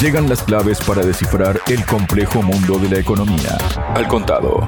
Llegan las claves para descifrar el complejo mundo de la economía. Al contado.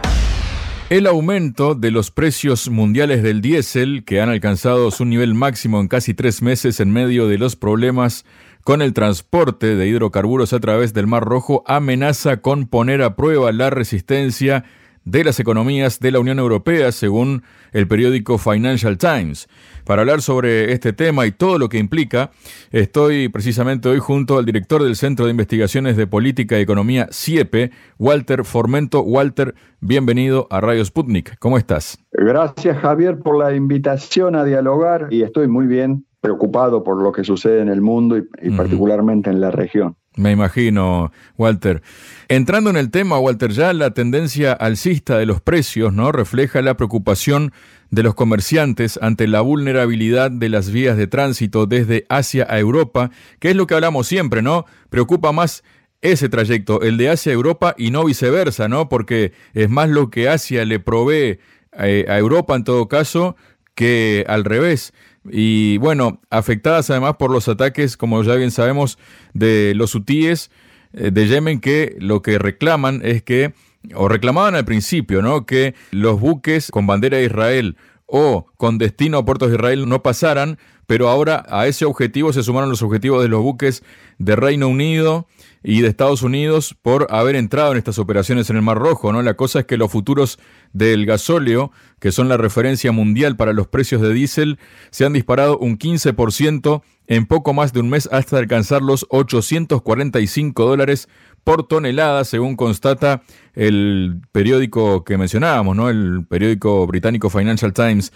El aumento de los precios mundiales del diésel, que han alcanzado su nivel máximo en casi tres meses en medio de los problemas con el transporte de hidrocarburos a través del Mar Rojo, amenaza con poner a prueba la resistencia de las economías de la Unión Europea, según el periódico Financial Times. Para hablar sobre este tema y todo lo que implica, estoy precisamente hoy junto al director del Centro de Investigaciones de Política y Economía, CIEPE, Walter Formento. Walter, bienvenido a Radio Sputnik. ¿Cómo estás? Gracias, Javier, por la invitación a dialogar y estoy muy bien preocupado por lo que sucede en el mundo y, particularmente en la región. Me imagino, Walter. Entrando en el tema, Walter, ya la tendencia alcista de los precios no refleja la preocupación de los comerciantes ante la vulnerabilidad de las vías de tránsito desde Asia a Europa, que es lo que hablamos siempre, ¿no? Preocupa más ese trayecto, el de Asia a Europa y no viceversa, ¿no? Porque es más lo que Asia le provee eh, a Europa en todo caso que al revés y bueno, afectadas además por los ataques, como ya bien sabemos, de los hutíes eh, de Yemen, que lo que reclaman es que, o reclamaban al principio, ¿no? Que los buques con bandera de Israel o con destino a puertos de Israel no pasaran, pero ahora a ese objetivo se sumaron los objetivos de los buques de Reino Unido y de Estados Unidos por haber entrado en estas operaciones en el Mar Rojo, ¿no? La cosa es que los futuros del gasóleo, que son la referencia mundial para los precios de diésel, se han disparado un 15% en poco más de un mes hasta alcanzar los 845 dólares por tonelada, según constata el periódico que mencionábamos, ¿no? El periódico británico Financial Times.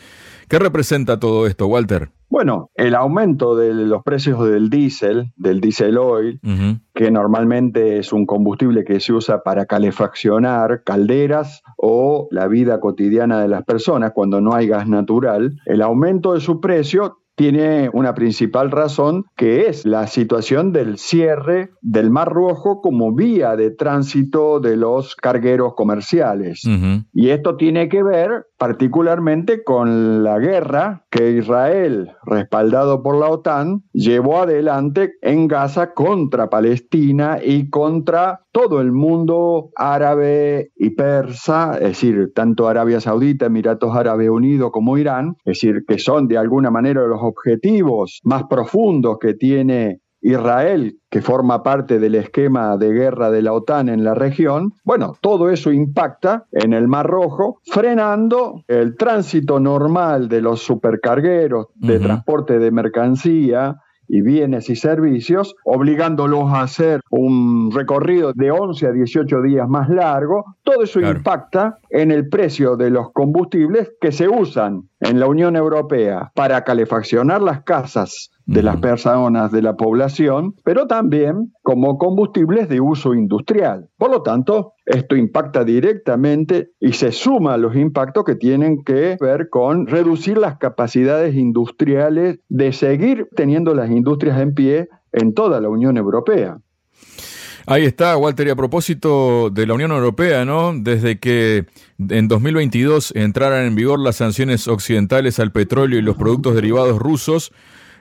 ¿Qué representa todo esto, Walter? Bueno, el aumento de los precios del diésel, del diésel oil, que normalmente es un combustible que se usa para calefaccionar calderas o la vida cotidiana de las personas cuando no hay gas natural, el aumento de su precio tiene una principal razón que es la situación del cierre del Mar Rojo como vía de tránsito de los cargueros comerciales. Y esto tiene que ver particularmente con la guerra que Israel, respaldado por la OTAN, llevó adelante en Gaza contra Palestina y contra todo el mundo árabe y persa, es decir, tanto Arabia Saudita, Emiratos Árabes Unidos como Irán, es decir, que son de alguna manera los objetivos más profundos que tiene Israel, que forma parte del esquema de guerra de la OTAN en la región, bueno, todo eso impacta en el Mar Rojo, frenando el tránsito normal de los supercargueros de transporte de mercancía, y bienes y servicios, obligándolos a hacer un recorrido de 11 a 18 días más largo. Todo eso impacta en el precio de los combustibles que se usan en la Unión Europea para calefaccionar las casas de las personas de la población, pero también como combustibles de uso industrial. Por lo tanto, esto impacta directamente y se suma a los impactos que tienen que ver con reducir las capacidades industriales de seguir teniendo las industrias en pie en toda la Unión Europea. Ahí está, Walter, y a propósito de la Unión Europea, ¿no? Desde que en 2022 entraran en vigor las sanciones occidentales al petróleo y los productos derivados rusos,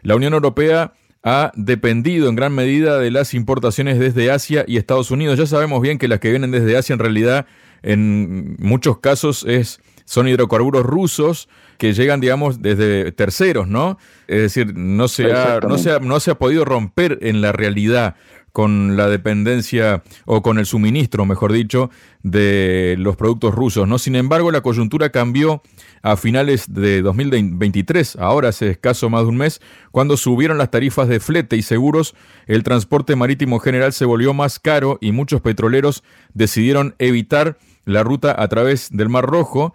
la Unión Europea ha dependido en gran medida de las importaciones desde Asia y Estados Unidos. Ya sabemos bien que las que vienen desde Asia en realidad en muchos casos es, son hidrocarburos rusos que llegan, digamos, desde terceros, ¿no? Es decir, no se, ha, no, se no se ha podido romper en la realidad con la dependencia o con el suministro, mejor dicho, de los productos rusos. ¿no? Sin embargo, la coyuntura cambió a finales de 2023, ahora hace escaso más de un mes, cuando subieron las tarifas de flete y seguros, el transporte marítimo general se volvió más caro y muchos petroleros decidieron evitar la ruta a través del Mar Rojo.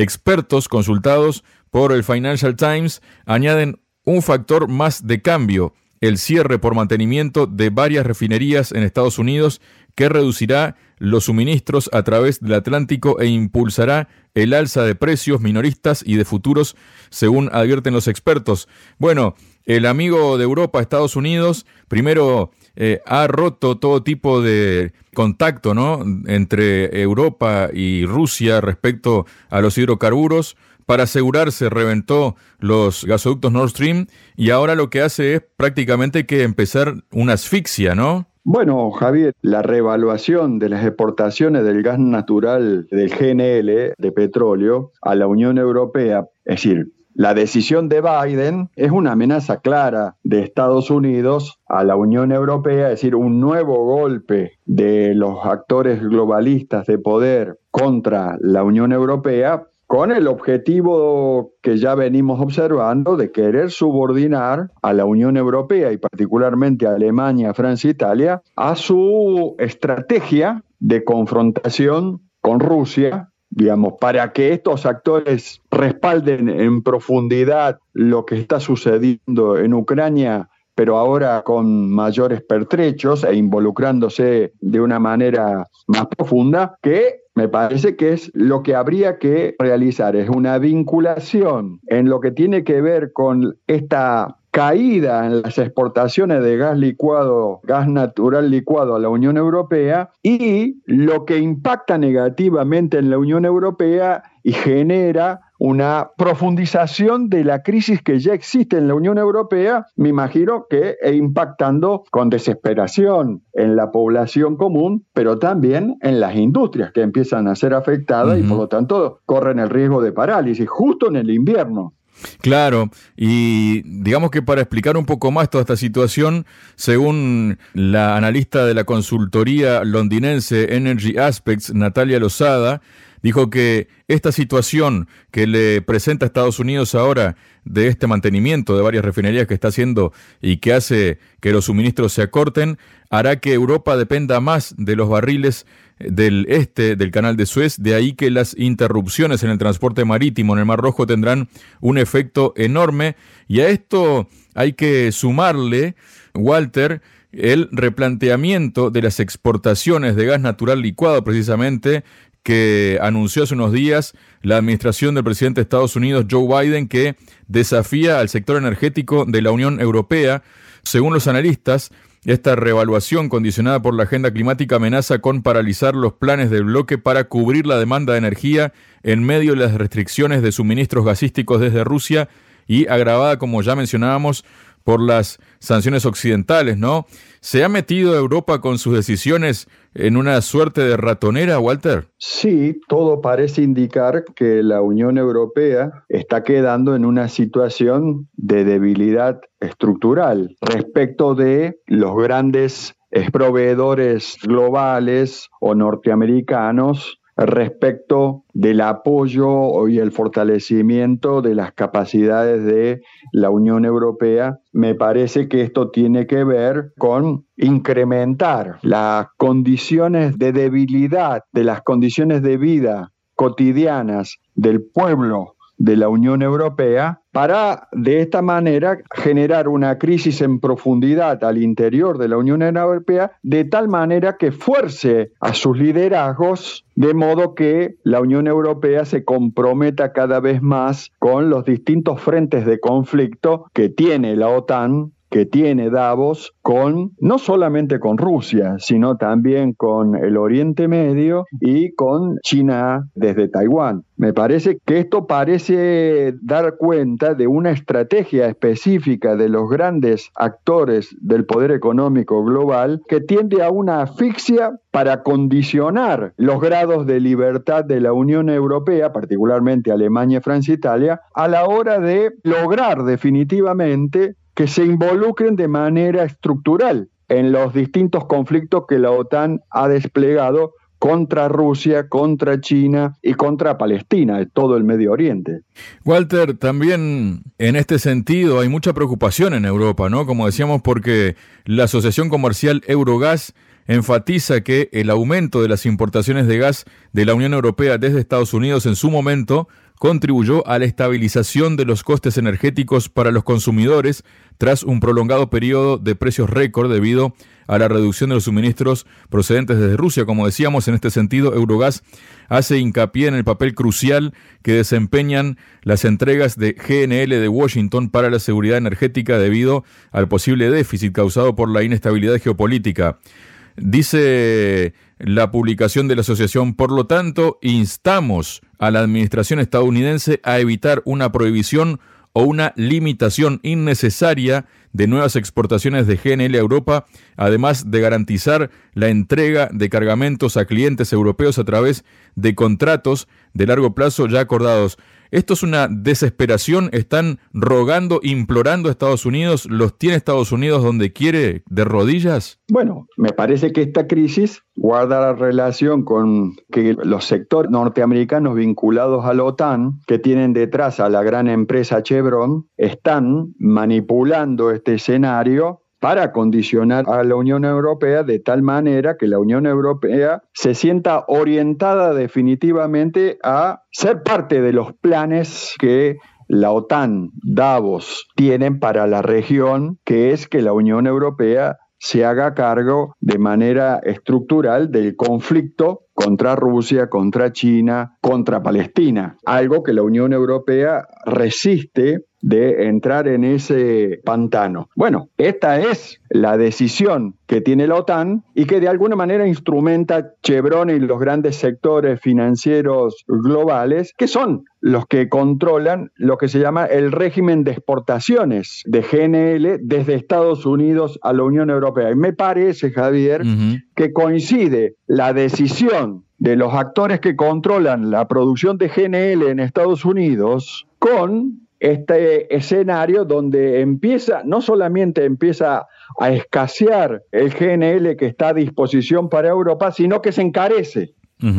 Expertos consultados por el Financial Times añaden un factor más de cambio el cierre por mantenimiento de varias refinerías en Estados Unidos que reducirá los suministros a través del Atlántico e impulsará el alza de precios minoristas y de futuros, según advierten los expertos. Bueno, el amigo de Europa, Estados Unidos, primero eh, ha roto todo tipo de contacto ¿no? entre Europa y Rusia respecto a los hidrocarburos para asegurarse reventó los gasoductos Nord Stream y ahora lo que hace es prácticamente que empezar una asfixia, ¿no? Bueno, Javier, la revaluación de las exportaciones del gas natural del GNL, de petróleo, a la Unión Europea, es decir, la decisión de Biden es una amenaza clara de Estados Unidos a la Unión Europea, es decir, un nuevo golpe de los actores globalistas de poder contra la Unión Europea con el objetivo que ya venimos observando de querer subordinar a la Unión Europea y particularmente a Alemania, Francia e Italia a su estrategia de confrontación con Rusia, digamos, para que estos actores respalden en profundidad lo que está sucediendo en Ucrania pero ahora con mayores pertrechos e involucrándose de una manera más profunda, que me parece que es lo que habría que realizar, es una vinculación en lo que tiene que ver con esta caída en las exportaciones de gas licuado, gas natural licuado a la Unión Europea y lo que impacta negativamente en la Unión Europea y genera una profundización de la crisis que ya existe en la Unión Europea, me imagino que e impactando con desesperación en la población común, pero también en las industrias que empiezan a ser afectadas y por lo tanto corren el riesgo de parálisis justo en el invierno. Claro, y digamos que para explicar un poco más toda esta situación, según la analista de la consultoría londinense Energy Aspects, Natalia Lozada, dijo que esta situación que le presenta a Estados Unidos ahora de este mantenimiento de varias refinerías que está haciendo y que hace que los suministros se acorten, hará que Europa dependa más de los barriles del este del canal de Suez, de ahí que las interrupciones en el transporte marítimo en el Mar Rojo tendrán un efecto enorme. Y a esto hay que sumarle, Walter, el replanteamiento de las exportaciones de gas natural licuado precisamente que anunció hace unos días la administración del presidente de Estados Unidos, Joe Biden, que desafía al sector energético de la Unión Europea. Según los analistas, esta revaluación condicionada por la agenda climática amenaza con paralizar los planes del bloque para cubrir la demanda de energía en medio de las restricciones de suministros gasísticos desde Rusia y agravada, como ya mencionábamos, por las sanciones occidentales, ¿no? ¿Se ha metido Europa con sus decisiones en una suerte de ratonera, Walter? Sí, todo parece indicar que la Unión Europea está quedando en una situación de debilidad estructural respecto de los grandes proveedores globales o norteamericanos respecto del apoyo y el fortalecimiento de las capacidades de la Unión Europea. Me parece que esto tiene que ver con incrementar las condiciones de debilidad, de las condiciones de vida cotidianas del pueblo de la Unión Europea para de esta manera generar una crisis en profundidad al interior de la Unión Europea de tal manera que fuerce a sus liderazgos de modo que la Unión Europea se comprometa cada vez más con los distintos frentes de conflicto que tiene la OTAN que tiene Davos con no solamente con Rusia, sino también con el Oriente Medio y con China desde Taiwán. Me parece que esto parece dar cuenta de una estrategia específica de los grandes actores del poder económico global que tiende a una asfixia para condicionar los grados de libertad de la Unión Europea, particularmente Alemania, Francia Italia, a la hora de lograr definitivamente que se involucren de manera estructural en los distintos conflictos que la OTAN ha desplegado contra Rusia, contra China y contra Palestina, todo el Medio Oriente. Walter, también en este sentido hay mucha preocupación en Europa, ¿no? Como decíamos, porque la Asociación Comercial Eurogas enfatiza que el aumento de las importaciones de gas de la Unión Europea desde Estados Unidos en su momento contribuyó a la estabilización de los costes energéticos para los consumidores tras un prolongado periodo de precios récord debido a la reducción de los suministros procedentes desde Rusia. Como decíamos, en este sentido, Eurogas hace hincapié en el papel crucial que desempeñan las entregas de GNL de Washington para la seguridad energética debido al posible déficit causado por la inestabilidad geopolítica. Dice la publicación de la asociación, por lo tanto, instamos a la administración estadounidense a evitar una prohibición o una limitación innecesaria de nuevas exportaciones de GNL a Europa, además de garantizar la entrega de cargamentos a clientes europeos a través de contratos de largo plazo ya acordados. Esto es una desesperación, están rogando, implorando a Estados Unidos, los tiene Estados Unidos donde quiere de rodillas. Bueno, me parece que esta crisis guarda la relación con que los sectores norteamericanos vinculados a la OTAN, que tienen detrás a la gran empresa Chevron, están manipulando este escenario para condicionar a la Unión Europea de tal manera que la Unión Europea se sienta orientada definitivamente a ser parte de los planes que la OTAN, Davos, tienen para la región, que es que la Unión Europea se haga cargo de manera estructural del conflicto contra Rusia, contra China, contra Palestina, algo que la Unión Europea resiste de entrar en ese pantano. Bueno, esta es la decisión que tiene la OTAN y que de alguna manera instrumenta Chevron y los grandes sectores financieros globales, que son los que controlan lo que se llama el régimen de exportaciones de GNL desde Estados Unidos a la Unión Europea. Y me parece, Javier, que coincide la decisión de los actores que controlan la producción de GNL en Estados Unidos con este escenario donde empieza, no solamente empieza a escasear el GNL que está a disposición para Europa, sino que se encarece.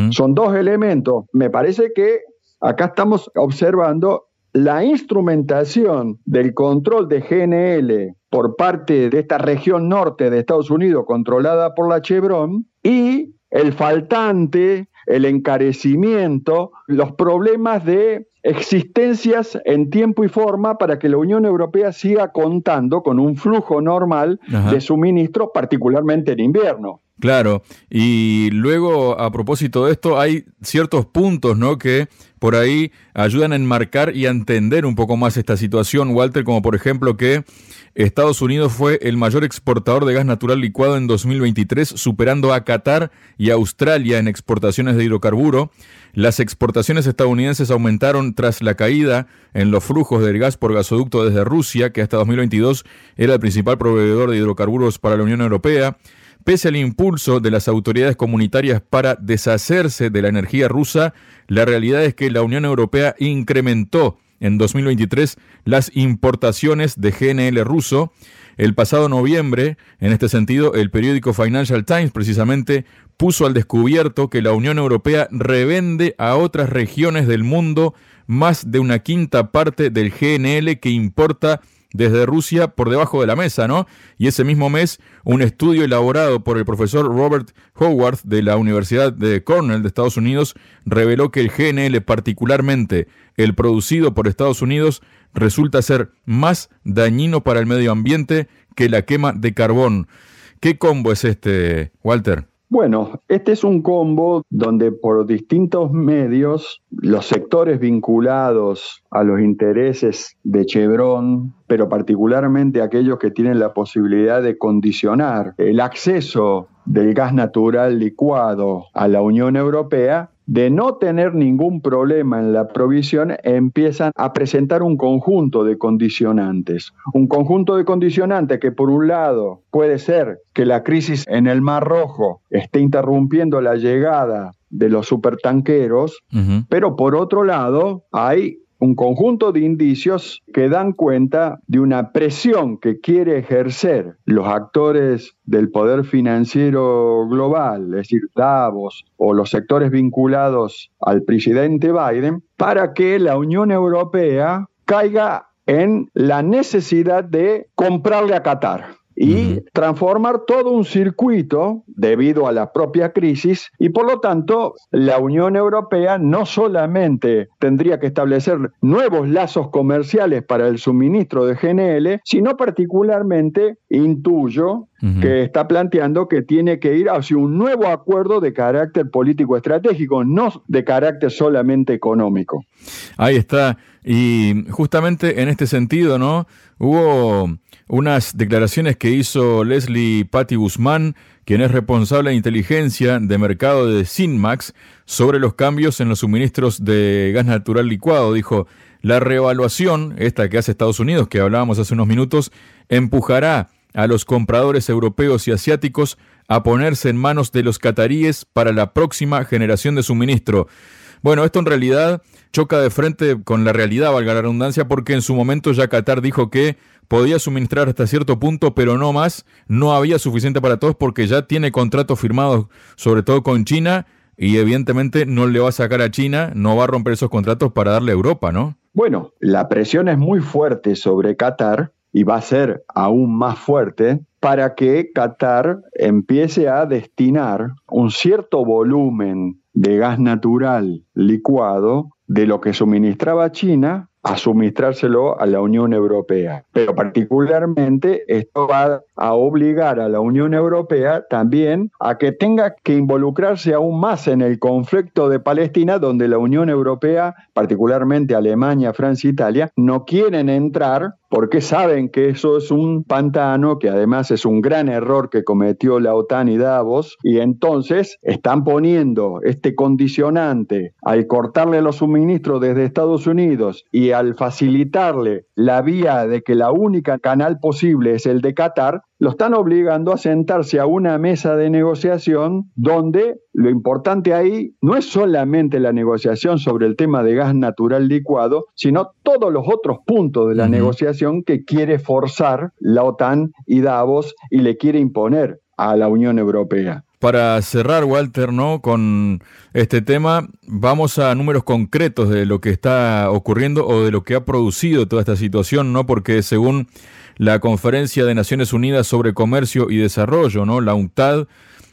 Son dos elementos. Me parece que acá estamos observando la instrumentación del control de GNL por parte de esta región norte de Estados Unidos controlada por la Chevron y el faltante, el encarecimiento, los problemas de existencias en tiempo y forma para que la Unión Europea siga contando con un flujo normal de suministros, particularmente en invierno. Claro, y luego a propósito de esto hay ciertos puntos, ¿no? que por ahí ayudan a enmarcar y a entender un poco más esta situación, Walter, como por ejemplo que Estados Unidos fue el mayor exportador de gas natural licuado en 2023, superando a Qatar y Australia en exportaciones de hidrocarburo. Las exportaciones estadounidenses aumentaron tras la caída en los flujos del gas por gasoducto desde Rusia, que hasta 2022 era el principal proveedor de hidrocarburos para la Unión Europea. Pese al impulso de las autoridades comunitarias para deshacerse de la energía rusa, la realidad es que la Unión Europea incrementó en 2023 las importaciones de GNL ruso. El pasado noviembre, en este sentido, el periódico Financial Times precisamente puso al descubierto que la Unión Europea revende a otras regiones del mundo más de una quinta parte del GNL que importa desde Rusia por debajo de la mesa, ¿no? Y ese mismo mes, un estudio elaborado por el profesor Robert Howard de la Universidad de Cornell de Estados Unidos reveló que el GNL, particularmente el producido por Estados Unidos, resulta ser más dañino para el medio ambiente que la quema de carbón. ¿Qué combo es este, Walter? Bueno, este es un combo donde por distintos medios los sectores vinculados a los intereses de Chevron, pero particularmente aquellos que tienen la posibilidad de condicionar el acceso del gas natural licuado a la Unión Europea, de no tener ningún problema en la provisión, empiezan a presentar un conjunto de condicionantes. Un conjunto de condicionantes que por un lado puede ser que la crisis en el Mar Rojo esté interrumpiendo la llegada de los supertanqueros, pero por otro lado hay un conjunto de indicios que dan cuenta de una presión que quiere ejercer los actores del poder financiero global, es decir, Davos o los sectores vinculados al presidente Biden, para que la Unión Europea caiga en la necesidad de comprarle a Qatar y transformar todo un circuito debido a la propia crisis y por lo tanto la Unión Europea no solamente tendría que establecer nuevos lazos comerciales para el suministro de GNL, sino particularmente intuyo que está planteando que tiene que ir hacia un nuevo acuerdo de carácter político estratégico, no de carácter solamente económico. Ahí está. Y justamente en este sentido, ¿no? Hubo unas declaraciones que hizo Leslie Patty Guzmán, quien es responsable de inteligencia de mercado de Sinmax, sobre los cambios en los suministros de gas natural licuado. Dijo, La reevaluación, esta que hace Estados Unidos, que hablábamos hace unos minutos, empujará a los compradores europeos y asiáticos a ponerse en manos de los cataríes para la próxima generación de suministro. Bueno, esto en realidad choca de frente con la realidad, valga la redundancia, porque en su momento ya Qatar dijo que podía suministrar hasta cierto punto, pero no más, no había suficiente para todos porque ya tiene contratos firmados, sobre todo con China, y evidentemente no le va a sacar a China, no va a romper esos contratos para darle a Europa, ¿no? Bueno, la presión es muy fuerte sobre Qatar y va a ser aún más fuerte para que Qatar empiece a destinar un cierto volumen de gas natural licuado de lo que suministraba China a suministrárselo a la Unión Europea. Pero particularmente esto va a obligar a la Unión Europea también a que tenga que involucrarse aún más en el conflicto de Palestina, donde la Unión Europea, particularmente Alemania, Francia, Italia, no quieren entrar porque saben que eso es un pantano, que además es un gran error que cometió la OTAN y Davos, y entonces están poniendo este condicionante al cortarle los suministros desde Estados Unidos y al facilitarle la vía de que la única canal posible es el de Qatar, lo están obligando a sentarse a una mesa de negociación donde lo importante ahí no es solamente la negociación sobre el tema de gas natural licuado, sino todos los otros puntos de la negociación que quiere forzar la OTAN y Davos y le quiere imponer a la Unión Europea. Para cerrar, Walter, ¿no? Con este tema, vamos a números concretos de lo que está ocurriendo o de lo que ha producido toda esta situación, ¿no? Porque según la Conferencia de Naciones Unidas sobre Comercio y Desarrollo, ¿no? La UNCTAD,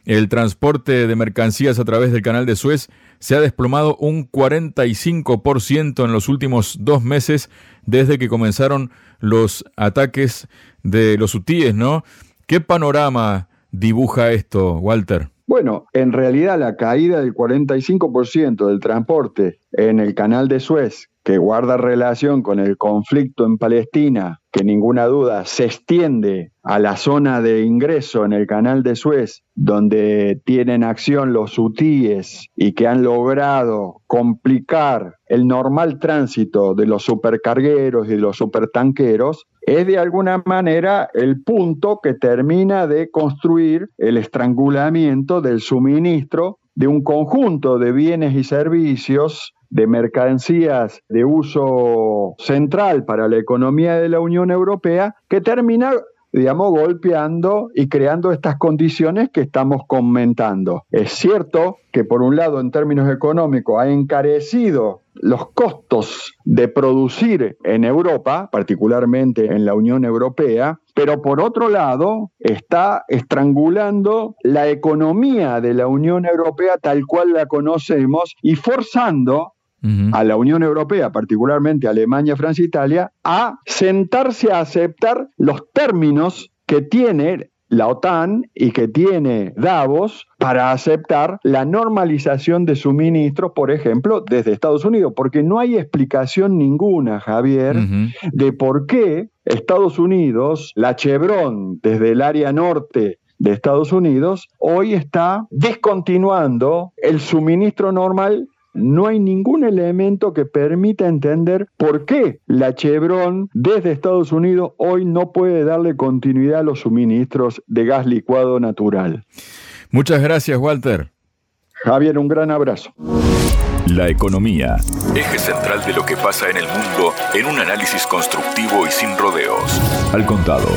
el transporte de mercancías a través del canal de Suez se ha desplomado un 45% en los últimos dos meses desde que comenzaron los ataques de los hutíes, ¿no? ¿Qué panorama dibuja esto, Walter? Bueno, en realidad la caída del 45% del transporte en el canal de Suez, que guarda relación con el conflicto en Palestina, que ninguna duda se extiende a la zona de ingreso en el canal de Suez, donde tienen acción los hutíes y que han logrado complicar el normal tránsito de los supercargueros y de los supertanqueros, es de alguna manera el punto que termina de construir el estrangulamiento del suministro de un conjunto de bienes y servicios de mercancías de uso central para la economía de la Unión Europea que termina digamos, golpeando y creando estas condiciones que estamos comentando. Es cierto que por un lado, en términos económicos, ha encarecido los costos de producir en Europa, particularmente en la Unión Europea, pero por otro lado está estrangulando la economía de la Unión Europea tal cual la conocemos y forzando a la Unión Europea, particularmente Alemania, Francia, Italia, a sentarse a aceptar los términos que tiene la OTAN y que tiene Davos para aceptar la normalización de suministros, por ejemplo, desde Estados Unidos, porque no hay explicación ninguna, Javier, de por qué Estados Unidos, la Chevron desde el área norte de Estados Unidos, hoy está descontinuando el suministro normal no hay ningún elemento que permita entender por qué la Chevron desde Estados Unidos hoy no puede darle continuidad a los suministros de gas licuado natural. Muchas gracias, Walter. Javier, un gran abrazo. La economía, eje central de lo que pasa en el mundo en un análisis constructivo y sin rodeos. Al contado.